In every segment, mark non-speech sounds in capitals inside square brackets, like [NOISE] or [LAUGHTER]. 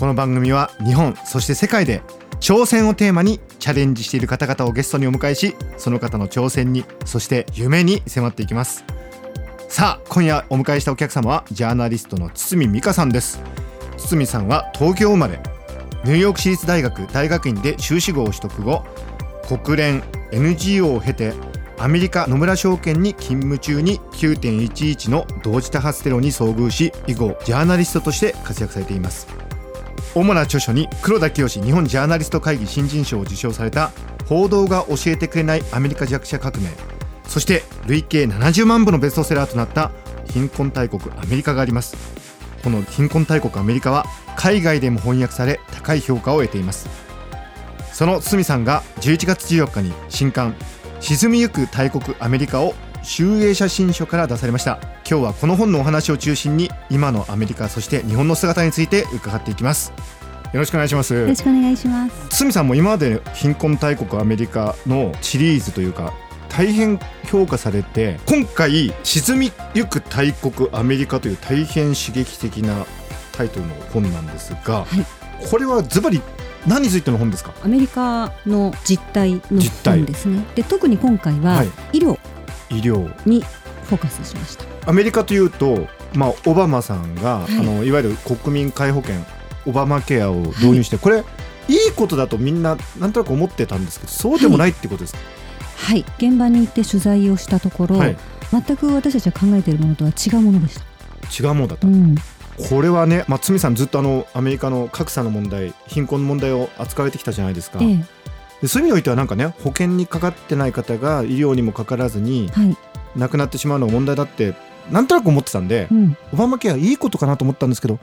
この番組は日本そして世界で挑戦をテーマにチャレンジしている方々をゲストにお迎えしその方の挑戦にそして夢に迫っていきます。さあ今夜お迎えしたお客様はジャーナリストの堤美香さんです。堤さんは東京生まれニューヨーク市立大学大学院で修士号を取得後国連 NGO を経てアメリカ野村証券に勤務中に9.11の同時多発テロに遭遇し以後ジャーナリストとして活躍されています。主な著書に黒田清日本ジャーナリスト会議新人賞を受賞された報道が教えてくれないアメリカ弱者革命。そして累計70万部のベストセラーとなった貧困大国アメリカがあります。この貧困大国アメリカは海外でも翻訳され高い評価を得ています。その堤さんが11月14日に新刊沈みゆく大国アメリカを集英写真書から出されました。今日はこの本のお話を中心に今のアメリカそして日本の姿について伺っていきます。よろしくお願いします。よろしくお願いします。堤さんも今まで貧困大国アメリカのシリーズというか大変評価されて今回沈みゆく大国アメリカという大変刺激的なタイトルの本なんですが、はい、これはズバリ何についての本ですか？アメリカの実態の本ですね。で特に今回は医療医療。にフォーカスしました。アメリカというと、まあ、オバマさんが、はい、あのいわゆる国民皆保険オバマケアを導入して、はい、これいいことだとみんななんとなく思ってたんですけどそうでもないってことですか、はい、はい、現場に行って取材をしたところ、全く私たちが考えているものとは違うものでした。違うものだった、うん、これはね、まあ、堤さんずっとあのアメリカの格差の問題貧困の問題を扱われてきたじゃないですか、ええ、でそういう意味においてはなんかね保険にかかってない方が医療にもかからずに、はい、亡くなってしまうのが問題だってなんとなく思ってたんで、うん、オバマケアいいことかなと思ったんですけど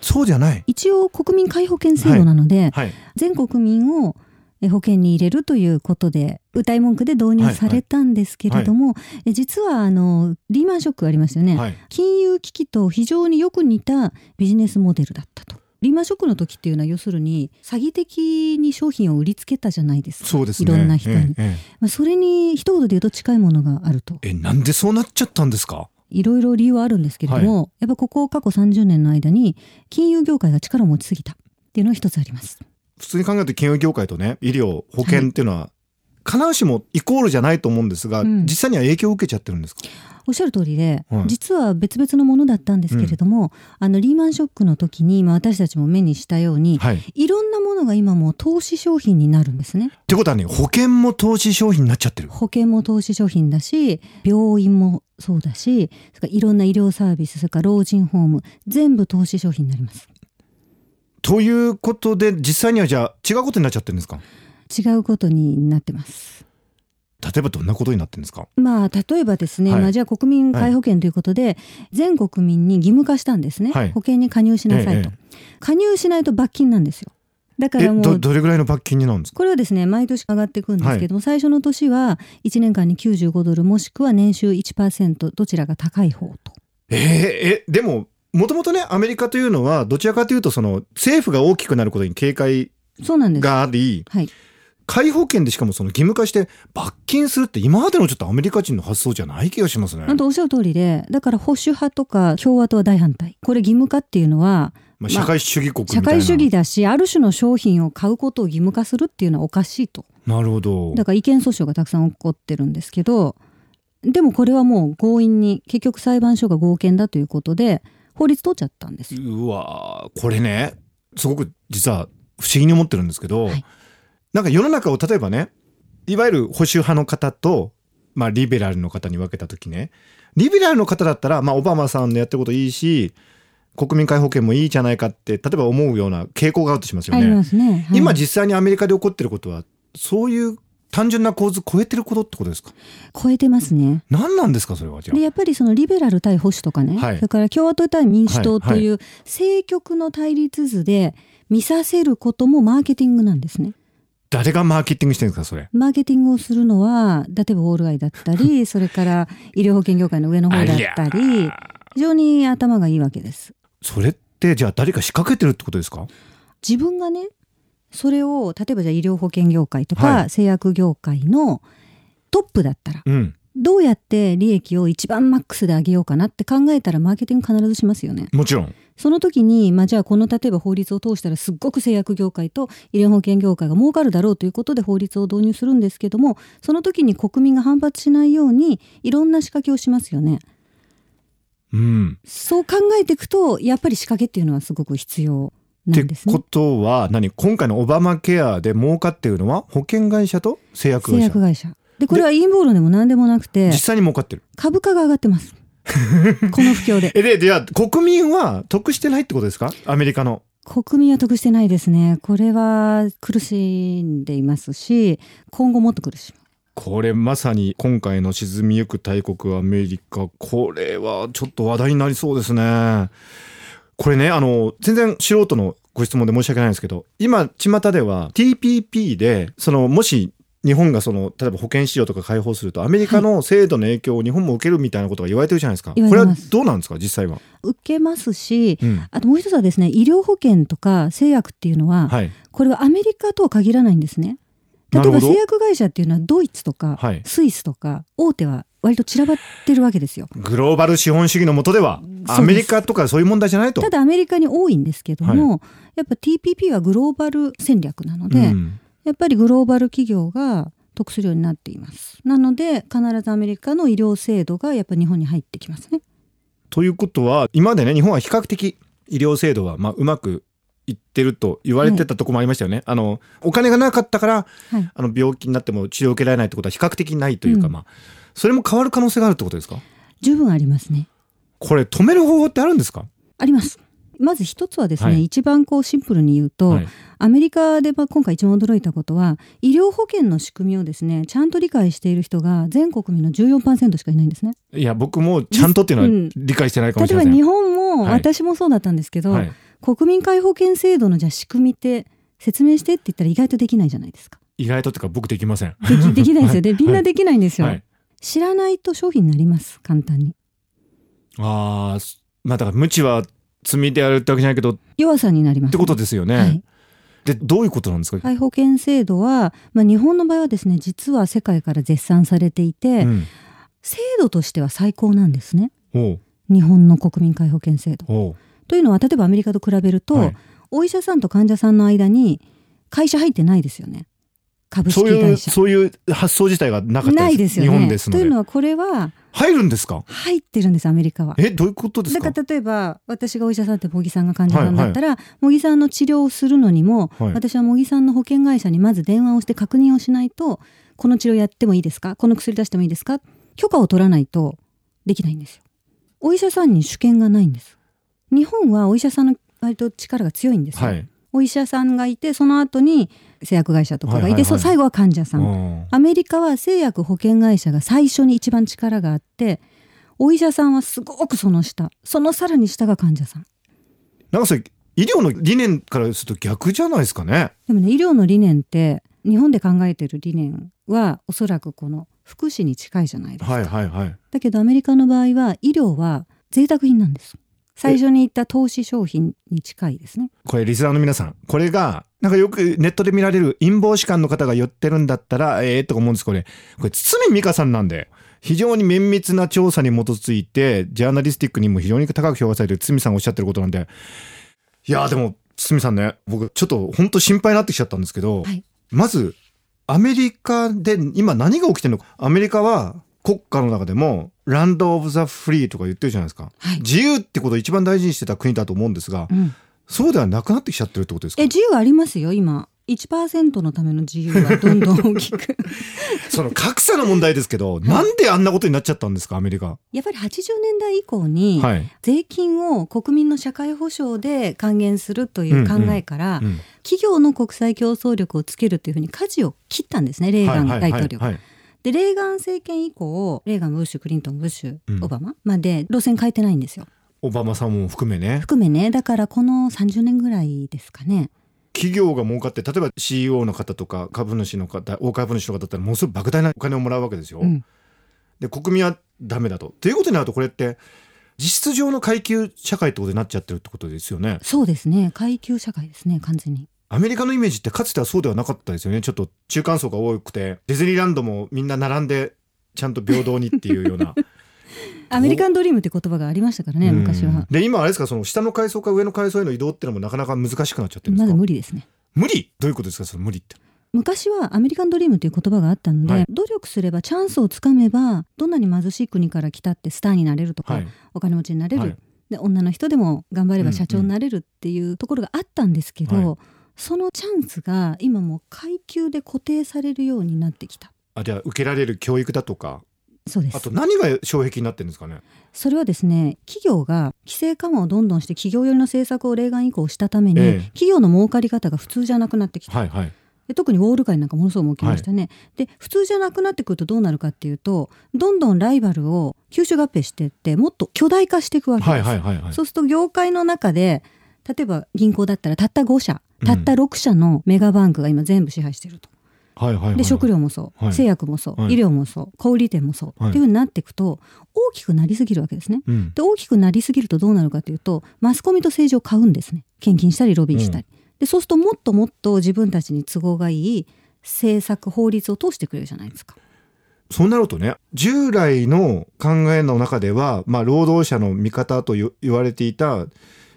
そうじゃない。一応国民皆保険制度なので、はい。はい、全国民を保険に入れるということで歌い文句で導入されたんですけれども、はい。はい、実はあのリーマンショックありましたよね、はい、金融危機と非常によく似たビジネスモデルだったと。リーマンショックの時っていうのは要するに詐欺的に商品を売りつけたじゃないですか。そうです、ね、いろんな人に、ええまあ、それに一言で言うと近いものがあると。えなんでそうなっちゃったんですか？いろいろ理由はあるんですけれども、はい、やっぱここ過去30年の間に金融業界が力を持ちすぎたっていうのが一つあります。普通に考えて金融業界とね医療保険っていうのは、必ずしもイコールじゃないと思うんですが、うん、実際には影響を受けちゃってるんですか？おっしゃる通りで、はい、実は別々のものだったんですけれども、うん、あのリーマンショックの時に、まあ、私たちも目にしたように、はい、いろんなものが今も投資商品になるんですね。ってことはね保険も投資商品になっちゃってる保険も投資商品だし病院もそうだしそれからいろんな医療サービスそれから老人ホーム全部投資商品になります。ということで実際にはじゃあ違うことになっちゃってるんですか？違うことになってます。例えばどんなことになってるんですか？まあ例えばですね、はい、まあじゃあ国民皆保険ということで、はい、全国民に義務化したんですね、はい、保険に加入しなさいと、ええ、加入しないと罰金なんですよ。だからもうどれぐらいの罰金になるんですか？これはですね毎年上がっていくんですけども、最初の年は1年間に95ドルもしくは年収1%どちらが高い方と。えー、えでももともとねアメリカというのはどちらかというとその政府が大きくなることに警戒があり、はい、皆保険でしかもその義務化して罰金するって今までのちょっとアメリカ人の発想じゃない気がしますね。本当おっしゃる通りでだから保守派とか共和党は大反対。これ義務化っていうのはまあ、社会主義国社会主義だしある種の商品を買うことを義務化するっていうのはおかしいと。なるほど。だから違憲訴訟がたくさん起こってるんですけどでもこれはもう強引に結局裁判所が合憲だということで法律通っちゃったんですうわこれねすごく実は不思議に思ってるんですけど、はい、なんか世の中を例えばねいわゆる保守派の方と、まあ、リベラルの方に分けた時ね。リベラルの方だったら、まあ、オバマさんのやってることいいし国民皆保険もいいじゃないかって例えば思うような傾向があるとしますよね。ね。はい、今実際にアメリカで起こってることはそういう単純な構図超えてることってことですか？超えてますね。何なんですかそれはじゃでやっぱりそのリベラル対保守とかね、はい、それから共和党対民主党という政局の対立図で見させることもマーケティングなんですね。誰がマーケティングしてるんですかそれ？マーケティングをするのは例えばオールアイだったりそれから医療保険業界の上の方だったり非常に頭がいいわけです。それってじゃあ誰か仕掛けてるってことですか？自分がねそれを例えばじゃあ医療保険業界とか製薬業界のトップだったら、うん、どうやって利益を一番マックスで上げようかなって考えたらマーケティング必ずしますよね。もちろん。その時に、まあ、じゃあこの例えば法律を通したらすっごく製薬業界と医療保険業界が儲かるだろうということで法律を導入するんですけどもその時に国民が反発しないようにいろんな仕掛けをしますよね。うん、そう考えていくとやっぱり仕掛けっていうのはすごく必要なんですね。ってことは何？今回のオバマケアで儲かっているのは保険会社と製薬会社。製薬会社。でこれは陰謀論でも何でもなくて実際に儲かってる。株価が上がってます [LAUGHS] この不況で。えででは国民は得してないってことですか？アメリカの。国民は得してないですね。これは苦しんでいますし今後もっと苦しむ。これまさに今回の沈みゆく大国アメリカ。これはちょっと話題になりそうですね。これねあの全然素人のご質問で申し訳ないんですけど今巷では TPP でそのもし日本がその例えば保険市場とか開放するとアメリカの制度の影響を日本も受けるみたいなことが言われてるじゃないですか、これはどうなんですか実際は？受けますし、うん、あともう一つはですね医療保険とか製薬っていうのは、はい、これはアメリカとは限らないんですね。例えば製薬会社っていうのはドイツとかスイスとか大手は割と散らばってるわけですよ。グローバル資本主義の下ではアメリカとかそういう問題じゃないと。ただアメリカに多いんですけども、はい、やっぱ TPP はグローバル戦略なので、うん、やっぱりグローバル企業が得するようになっています。なので必ずアメリカの医療制度がやっぱ日本に入ってきますね。ということは今までね日本は比較的医療制度はまあうまくいってると言われてたとこもありましたよね、はい、あのお金がなかったから、はい、あの病気になっても治療を受けられないってことは比較的ないというか、うん、まあそれも変わる可能性があるってことですか？十分ありますね。これ止める方法ってあるんですか？ありますまず一つはですね、はい、一番こうシンプルに言うと、はい、アメリカで今回一番驚いたことは医療保険の仕組みをですねちゃんと理解している人が全国民の14%しかいないんですね。いや僕もちゃんとっていうのは理解してないかもしれない、例えば日本も、私もそうだったんですけど、はい、国民皆保険制度のじゃ仕組みって説明してって言ったら意外とできないじゃないですか。意外とっていうか僕できません。できできないですよ [LAUGHS] ね。みんなできないんですよ。知らないと商品になります簡単に。ああまあだから無知は罪であるってわけじゃないけど弱さになります、ね、ってことですよね。はい、でどういうことなんですか？保険制度は、まあ、日本の場合はですね実は世界から絶賛されていて、うん、制度としては最高なんですね。日本の国民皆保険制度。というのは例えばアメリカと比べると、はい、お医者さんと患者さんの間に会社入ってないですよね。株式会社。そういう発想自体がなかったないですよね。日本ですというのはこれは入るんですか？入ってるんですアメリカは。えどういうことですか？だから例えば私がお医者さんって茂木さんが患者さんだったら、はいはい、茂木さんの治療をするのにも、はい、私は茂木さんの保険会社にまず電話をして確認をしないとこの治療やってもいいですか？この薬出してもいいですか？許可を取らないとできないんですよ。お医者さんに主権がないんです。日本はお医者さんの割と力が強いんですよ、はい、お医者さんがいてその後に製薬会社とかがいて、はいはいはい、最後は患者さん。アメリカは製薬保険会社が最初に一番力があってお医者さんはすごくその下。そのさらに下が患者さん。なんかそれ医療の理念からすると逆じゃないですかね。でもね医療の理念って日本で考えてる理念はおそらくこの福祉に近いじゃないですか、はいはいはい、だけどアメリカの場合は医療は贅沢品なんです最初に言った投資商品に近いですね。これリスナーの皆さんこれがなんかよくネットで見られる陰謀士官の方が言ってるんだったらええー、とか思うんですこれこれ堤美香さんなんで非常に綿密な調査に基づいてジャーナリスティックにも非常に高く評価されてる堤さんがおっしゃってることなんで。いやでも堤さんね僕ちょっと本当心配になってきちゃったんですけど、はい、まずアメリカで今何が起きてるのか。アメリカは国家の中でもランド・オブ・ザ・フリーとか言ってるじゃないですか、はい、自由ってことを一番大事にしてた国だと思うんですが、うん、そうではなくなってきちゃってるってことですか？え自由ありますよ今。1%のための自由はどんどん大きく。[LAUGHS] その格差の問題ですけど、はい、なんであんなことになっちゃったんですかアメリカ。やっぱり80年代以降に、税金を国民の社会保障で還元するという考えから、企業の国際競争力をつけるというふうに舵を切ったんですねレーガン大統領。はいはいはい。はいでレーガン政権以降レーガンブッシュクリントンブッシュ、オバマ？まで路線変えてないんですよ。オバマさんも含めね。含めねだからこの30年ぐらいですかね。企業が儲かって例えば CEO の方とか株主の方大株主の方だったらものすごい莫大なお金をもらうわけですよ。うん、で国民はダメだと。ということになるとこれって実質上の階級社会ってことになっちゃってるってことですよね。そうですね階級社会ですね完全に。アメリカのイメージってかつてはそうではなかったですよね。ちょっと中間層が多くて。ディズニーランドもみんな並んでちゃんと平等にっていうような。[LAUGHS] アメリカンドリームって言葉がありましたからね昔は。で今あれですか？その下の階層か上の階層への移動っていうのもなかなか難しくなっちゃってるんですか？まだ無理ですね。無理？どういうことですか？その無理って。昔はアメリカンドリームという言葉があったので、はい、努力すればチャンスをつかめばどんなに貧しい国から来たってスターになれるとか、はい、お金持ちになれる、はい、で女の人でも頑張れば社長になれるっていうところがあったんですけど、そのチャンスが今もう階級で固定されるようになってきた。あじゃあ受けられる教育だとか。そうです。あと何が障壁になってるんですかね？それはですね企業が規制緩和をどんどんして企業寄りの政策をレーガン以降したために、ええ、企業の儲かり方が普通じゃなくなってきた、はいはい、で特にウォール街なんかものすごく起きましたね、はい、で普通じゃなくなってくるとどうなるかっていうとどんどんライバルを吸収合併していってもっと巨大化していくわけです、はいはいはいはい、そうすると業界の中で例えば銀行だったらたった5社たった6社のメガバンクが今全部支配してると。はいはいはい、で食料もそう、はい、製薬もそう、はい、医療もそう。小売店もそう、はい、っていうふうになっていくと大きくなりすぎるわけですね。うん、で大きくなりすぎるとどうなるかというとマスコミと政治を買うんですね。献金したりロビーしたり。うん、でそうするともっともっと自分たちに都合がいい政策法律を通してくれるじゃないですか。そうなるとね従来の考えの中では、まあ、労働者の味方と言われていた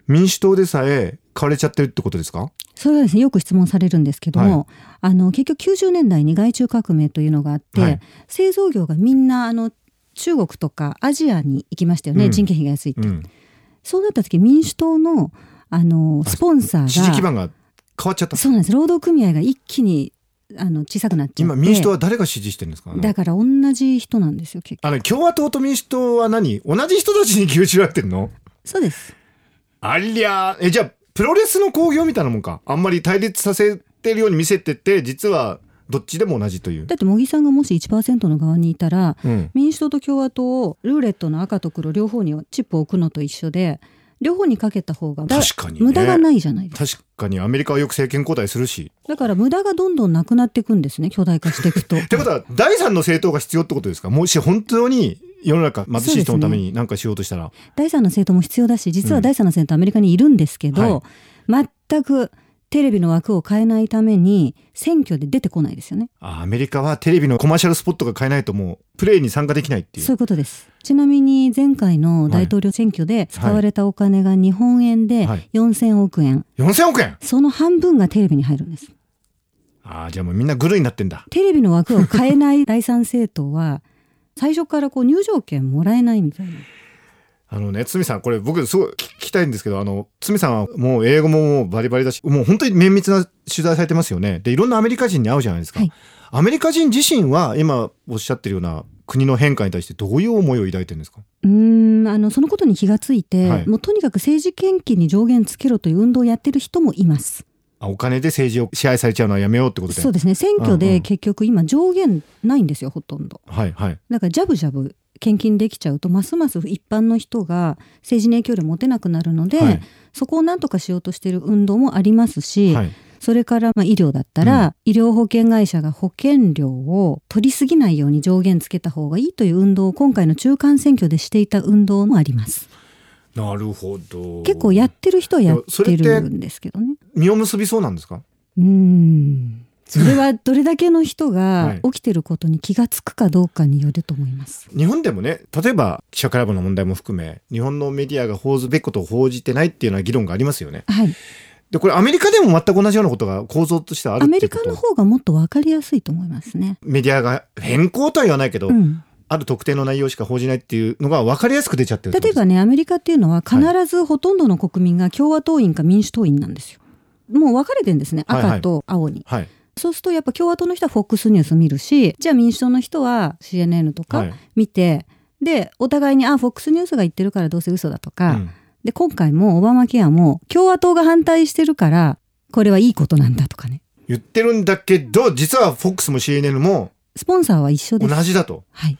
民主党でさえ買われちゃってるってことですか？それはですね。よく質問されるんですけども、はい、あの結局90年代に外中革命というのがあって、はい、製造業がみんなあの中国とかアジアに行きましたよね、うん、人件費が安いって、うん、そうなった時民主党のあのスポンサーが支持基盤が変わっちゃった。そうなんです。労働組合が一気にあの小さくなっちゃって。今民主党は誰が支持してるんですか？だから同じ人なんですよ結局。あの共和党と民主党は何？同じ人たちに吸収られてるの？そうですありゃえじゃあプロレスの興行みたいなもんか。あんまり対立させてるように見せてて実はどっちでも同じという。だって茂木さんがもし1%の側にいたら、うん、民主党と共和党をルーレットの赤と黒両方にチップを置くのと一緒で両方にかけた方が確かに、ね、無駄がないじゃないですか。確かにアメリカはよく政権交代するし。だから無駄がどんどんなくなっていくんですね巨大化していくと。[LAUGHS] ってことは第三の政党が必要ってことですか？もし本当に世の中貧しい人のために何かしようとしたら、ね、第三の政党も必要だし実は第三の政党アメリカにいるんですけど、うんはい、全くテレビの枠を変えないために選挙で出てこないですよね。アメリカはテレビのコマーシャルスポットが変えないともうプレーに参加できないっていう。そういうことです。ちなみに前回の大統領選挙で使われたお金が日本円で4000億円、はい、4000億円？その半分がテレビに入るんです。ああじゃあもうみんなグルになってんだ。テレビの枠を変えない第三政党は最初からこう入場券もらえないみたいな。あのね、つみさん、これ僕すごい聞きたいんですけど、あの、つみさんはもう英語ももうバリバリだし、もう本当に綿密な取材されてますよね。で、いろんなアメリカ人に会うじゃないですか。はい、アメリカ人自身は今おっしゃってるような国の変化に対してどういう思いを抱いてるんですか？うんあのそのことに気がついて、はい、もうとにかく政治献金に上限つけろという運動をやってる人もいます。お金で政治を支配されちゃうのはやめようってことでそうですね。選挙で結局今上限ないんですよほとんど。はいはい。だからジャブジャブ献金できちゃうとますます一般の人が政治に影響力持てなくなるので、はい、そこを何とかしようとしている運動もありますし、はい、それからまあ医療だったら、うん、医療保険会社が保険料を取りすぎないように上限つけた方がいいという運動を今回の中間選挙でしていた運動もあります。なるほど。結構やってる人はやってるんですけどね。実を結びそうなんですか？うん。それは [LAUGHS] どれだけの人が起きてることに気が付くかどうかによると思います。日本でもね、例えば記者クラブの問題も含め、日本のメディアが報ずべきことを報じてないっていうような議論がありますよね。はい。で、これアメリカでも全く同じようなことが構造としてあるアメリカの方がもっと分かりやすいと思いますね。メディアが変更とは言わないけど、うん、ある特定の内容しか報じないっていうのが分かりやすく出ちゃってる例えばねアメリカっていうのは必ずほとんどの国民が共和党員か民主党員なんですよ。もう分かれてるんですね赤と青に。はい、はいそうするとやっぱ共和党の人は FOX ニュース見るしじゃあ民主党の人は CNN とか見て、はい、でお互いにあ FOX ニュースが言ってるからどうせ嘘だとか、うん、で今回もオバマケアも共和党が反対してるからこれはいいことなんだとかね。言ってるんだけど実は FOX も CNN もスポンサーは一緒です。同じだと。はい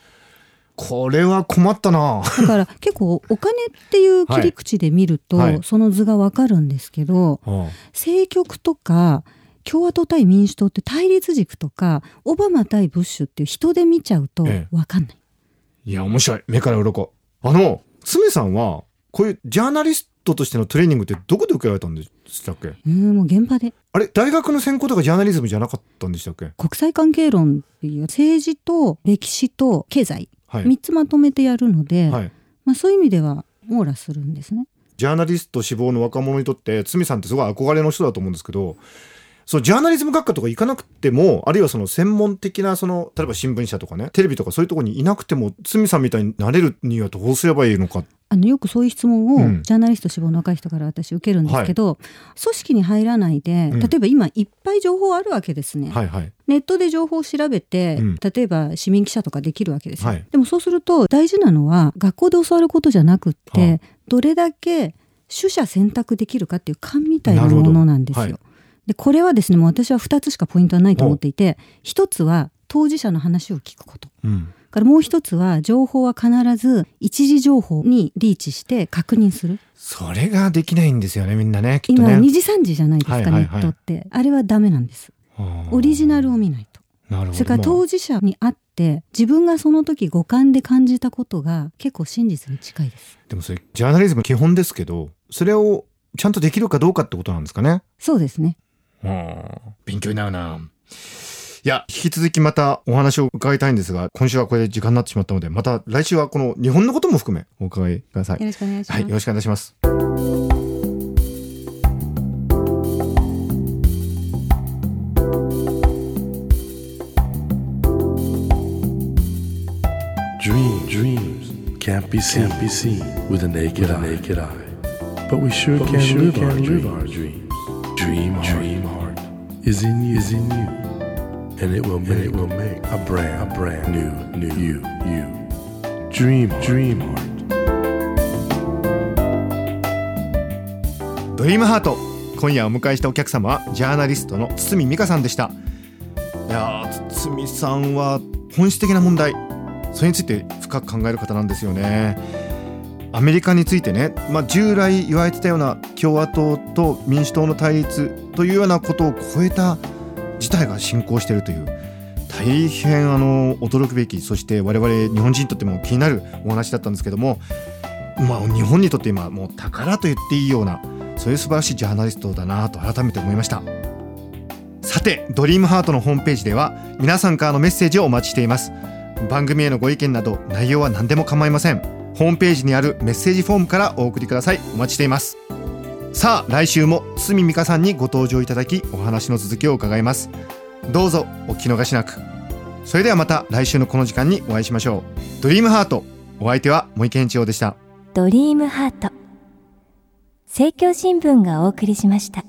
これは困ったな。だから結構お金っていう切り口で見ると、はい。はい、その図がわかるんですけど、はあ、政局とか共和党対民主党って対立軸とかオバマ対ブッシュっていう人で見ちゃうと分かんない、ええ、いや面白い。目から鱗。あの爪さんはこういうジャーナリストとしてのトレーニングってどこで受けられたんでしたっけ？うんもう現場で。あれ大学の専攻とかジャーナリズムじゃなかったんでしたっけ？国際関係論っていう政治と歴史と経済、はい、3つまとめてやるので、はい、まあ、そういう意味では網羅するんですね。ジャーナリスト志望の若者にとって堤さんってすごい憧れの人だと思うんですけどそうジャーナリズム学科とか行かなくてもあるいはその専門的なその例えば新聞社とかねテレビとかそういうところにいなくても堤さんみたいになれるにはどうすればいいのか。あのよくそういう質問を、ジャーナリスト志望の若い人から私受けるんですけど、はい、組織に入らないで例えば今いっぱい情報あるわけですね、はいはい、ネットで情報を調べて、うん、例えば市民記者とかできるわけですよ、はい、でもそうすると大事なのは学校で教わることじゃなくって、どれだけ取捨選択できるかっていう勘みたいなものなんですよ。でこれはですねもう私は2つしかポイントはないと思っていて1つは当事者の話を聞くこと、うん、からもう一つは情報は必ず一時情報にリーチして確認する。それができないんですよねみんなねね。今2時3時じゃないですか、はいはいはい、ネットって。あれはダメなんです。オリジナルを見ないと。それから当事者に会って自分がその時五感で感じたことが結構真実に近いです。でもそれジャーナリズム基本ですけどそれをちゃんとできるかどうかってことなんですかね。そうですね勉強になるないや、引き続きまたお話を伺いたいんですが、今週はこれで時間になってしまったので、また来週はこの日本のことも含めお伺いください。よろしくお願いします。はい、よろしくお願いします。Dream, dreams can't be seen, can't be seen with a naked, with a naked eye. eye. But we sure but can, we sure live, can our live our dreams. Dream, dream is in you. Is in you. And it will make, it will make a brand, a brand new, new you, you. Dream, dream heart. ドリームハート今夜お迎えしたお客様はジャーナリストの堤美香さんでしたいや堤さんは本質的な問題それについて深く考える方なんですよねアメリカについてね、まあ、従来言われてたような共和党と民主党の対立というようなことを超えた事態が進行しているという大変あの驚くべきそして我々日本人にとっても気になるお話だったんですけども、まあ、日本にとって今もう宝と言っていいようなそういう素晴らしいジャーナリストだなと改めて思いました。さてドリームハートのホームページでは皆さんからのメッセージをお待ちしています。番組へのご意見など内容は何でも構いません。ホームページにあるメッセージフォームからお送りください。お待ちしています。さあ来週も堤美香さんにご登場いただきお話の続きを伺います。どうぞお聞き逃しなく。それではまた来週のこの時間にお会いしましょう。ドリームハートお相手は森健一郎でした。ドリームハート。政教新聞がお送りしました。